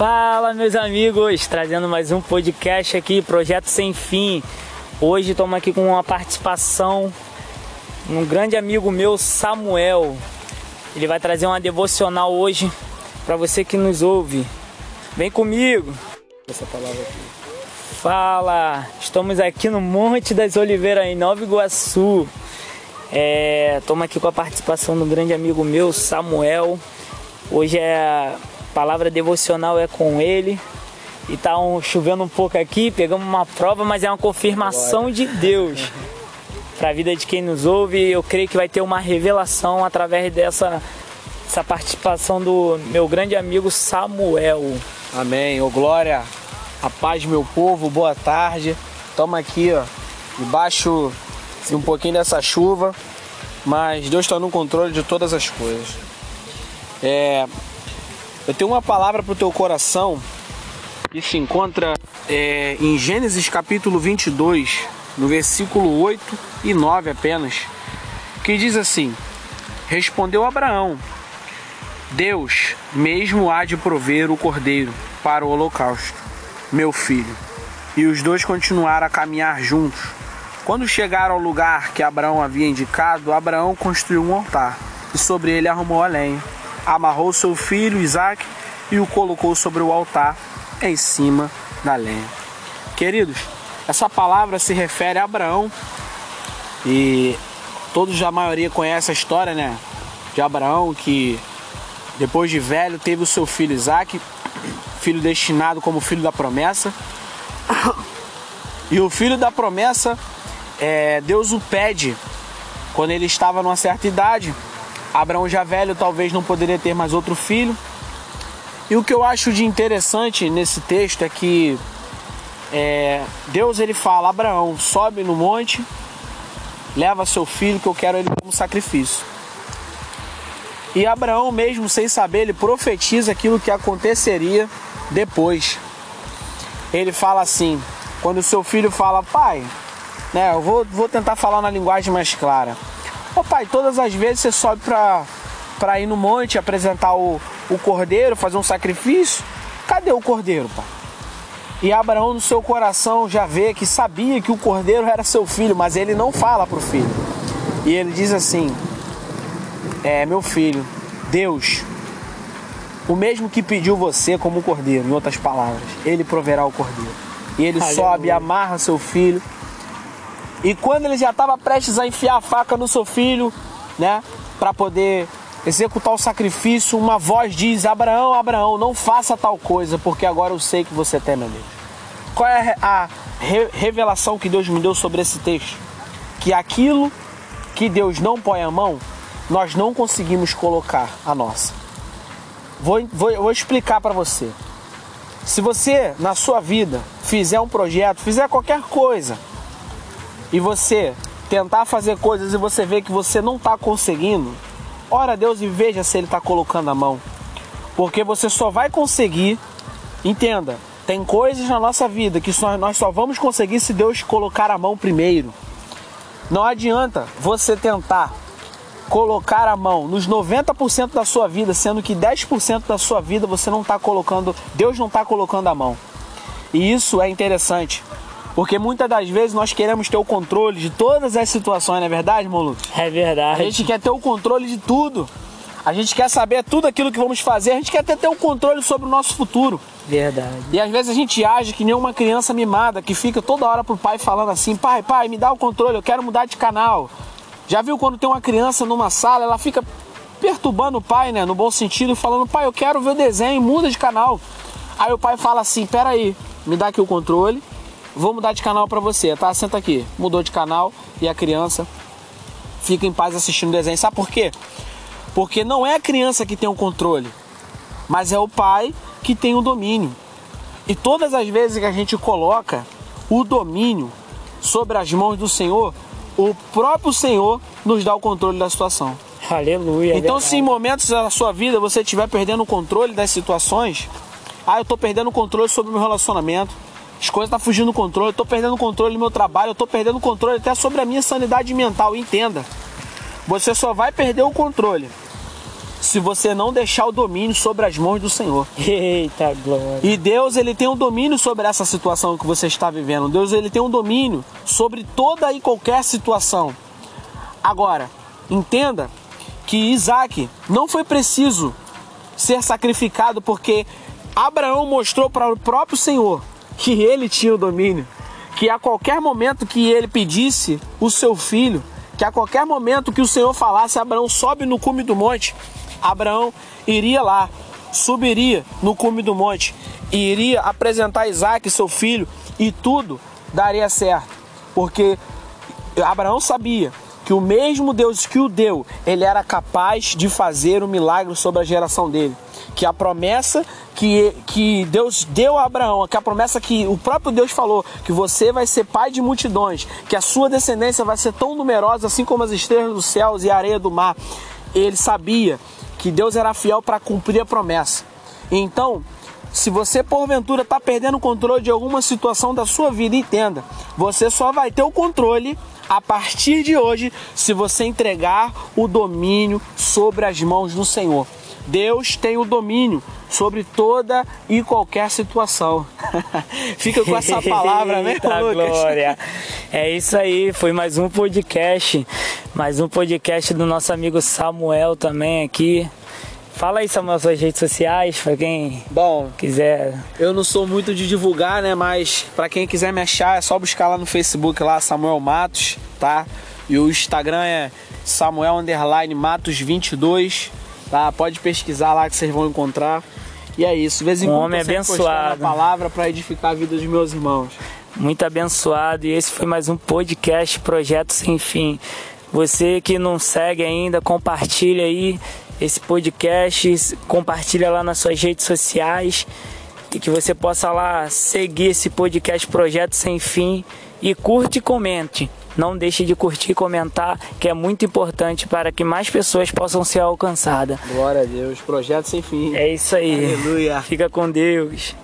Fala, meus amigos, trazendo mais um podcast aqui, Projeto Sem Fim. Hoje estamos aqui com uma participação um grande amigo meu, Samuel. Ele vai trazer uma devocional hoje para você que nos ouve. Vem comigo. Essa palavra aqui. Fala, estamos aqui no Monte das Oliveiras, em Nova Iguaçu. Estamos é, aqui com a participação do grande amigo meu, Samuel. Hoje é palavra devocional é com ele. E tá um, chovendo um pouco aqui, pegamos uma prova, mas é uma confirmação Glória. de Deus para a vida de quem nos ouve. Eu creio que vai ter uma revelação através dessa essa participação do meu grande amigo Samuel. Amém. Ô glória, a paz meu povo, boa tarde. Estamos aqui, ó, debaixo de um pouquinho dessa chuva, mas Deus está no controle de todas as coisas. É, eu tenho uma palavra para o teu coração que se encontra é, em Gênesis capítulo 22, no versículo 8 e 9 apenas, que diz assim: Respondeu Abraão: Deus mesmo há de prover o cordeiro para o holocausto, meu filho. E os dois continuaram a caminhar juntos. Quando chegaram ao lugar que Abraão havia indicado, Abraão construiu um altar e sobre ele arrumou a lenha amarrou seu filho Isaac e o colocou sobre o altar em cima da lenha. Queridos, essa palavra se refere a Abraão e todos a maioria conhece a história, né? De Abraão que depois de velho teve o seu filho Isaac, filho destinado como filho da promessa. E o filho da promessa, é, Deus o pede quando ele estava numa certa idade Abraão já velho talvez não poderia ter mais outro filho. E o que eu acho de interessante nesse texto é que é, Deus ele fala, Abraão, sobe no monte, leva seu filho que eu quero ele como sacrifício. E Abraão, mesmo sem saber, ele profetiza aquilo que aconteceria depois. Ele fala assim, quando seu filho fala, pai, né, eu vou, vou tentar falar na linguagem mais clara. Ô pai, todas as vezes você sobe pra, pra ir no monte, apresentar o, o cordeiro, fazer um sacrifício. Cadê o cordeiro, pai? E Abraão no seu coração já vê que sabia que o cordeiro era seu filho, mas ele não fala pro filho. E ele diz assim: É, meu filho, Deus, o mesmo que pediu você como cordeiro, em outras palavras, ele proverá o cordeiro. E ele Aleluia. sobe, amarra seu filho e quando ele já estava prestes a enfiar a faca no seu filho, né, para poder executar o sacrifício, uma voz diz: Abraão, Abraão, não faça tal coisa, porque agora eu sei que você teme a Deus. Qual é a revelação que Deus me deu sobre esse texto? Que aquilo que Deus não põe a mão, nós não conseguimos colocar a nossa. Vou, vou, vou explicar para você. Se você, na sua vida, fizer um projeto, fizer qualquer coisa, e você tentar fazer coisas e você vê que você não está conseguindo, ora a Deus e veja se Ele está colocando a mão. Porque você só vai conseguir, entenda, tem coisas na nossa vida que só, nós só vamos conseguir se Deus colocar a mão primeiro. Não adianta você tentar colocar a mão nos 90% da sua vida, sendo que 10% da sua vida você não está colocando, Deus não está colocando a mão. E isso é interessante, porque muitas das vezes nós queremos ter o controle de todas as situações, não é verdade, Molu? É verdade. A gente quer ter o controle de tudo. A gente quer saber tudo aquilo que vamos fazer, a gente quer ter, ter o controle sobre o nosso futuro. Verdade. E às vezes a gente age que nem uma criança mimada que fica toda hora pro pai falando assim: pai, pai, me dá o controle, eu quero mudar de canal. Já viu quando tem uma criança numa sala, ela fica perturbando o pai, né? No bom sentido, falando: pai, eu quero ver o desenho, muda de canal. Aí o pai fala assim: peraí, me dá aqui o controle, vou mudar de canal para você, tá? Senta aqui. Mudou de canal e a criança fica em paz assistindo o desenho. Sabe por quê? Porque não é a criança que tem o controle, mas é o pai que tem o domínio. E todas as vezes que a gente coloca o domínio sobre as mãos do Senhor, o próprio Senhor nos dá o controle da situação. Aleluia. Então, é se em momentos da sua vida você estiver perdendo o controle das situações, ah, eu estou perdendo o controle sobre o meu relacionamento, as coisas estão tá fugindo do controle, eu estou perdendo o controle do meu trabalho, eu estou perdendo o controle até sobre a minha sanidade mental. Entenda, você só vai perder o controle se você não deixar o domínio sobre as mãos do Senhor. Eita glória. E Deus, ele tem um domínio sobre essa situação que você está vivendo. Deus, ele tem um domínio sobre toda e qualquer situação. Agora, entenda que Isaac não foi preciso ser sacrificado porque Abraão mostrou para o próprio Senhor que ele tinha o domínio, que a qualquer momento que ele pedisse o seu filho, que a qualquer momento que o Senhor falasse, Abraão sobe no cume do monte, Abraão iria lá, subiria no cume do monte e iria apresentar Isaac, seu filho, e tudo daria certo, porque Abraão sabia que o mesmo Deus que o deu, ele era capaz de fazer um milagre sobre a geração dele. Que a promessa que, que Deus deu a Abraão, que a promessa que o próprio Deus falou, que você vai ser pai de multidões, que a sua descendência vai ser tão numerosa assim como as estrelas dos céus e a areia do mar. Ele sabia que Deus era fiel para cumprir a promessa. Então, se você porventura está perdendo o controle de alguma situação da sua vida, entenda, você só vai ter o controle a partir de hoje se você entregar o domínio sobre as mãos do Senhor. Deus tem o domínio sobre toda e qualquer situação. Fica com essa palavra, né, Lucas? glória. É isso aí, foi mais um podcast, mais um podcast do nosso amigo Samuel também aqui. Fala aí, Samuel, suas redes sociais, para quem Bom, quiser. eu não sou muito de divulgar, né, mas para quem quiser me achar é só buscar lá no Facebook lá Samuel Matos, tá? E o Instagram é Samuel underline Matos 22, tá? Pode pesquisar lá que vocês vão encontrar. E é isso, de vez em Um quando homem abençoado. a palavra para edificar a vida dos meus irmãos. muito abençoado e esse foi mais um podcast Projeto Sem Fim. Você que não segue ainda, compartilha aí esse podcast, compartilha lá nas suas redes sociais e que você possa lá seguir esse podcast Projeto Sem Fim e curte e comente. Não deixe de curtir e comentar, que é muito importante para que mais pessoas possam ser alcançadas. Glória a Deus, projeto sem fim. É isso aí. Aleluia. Fica com Deus.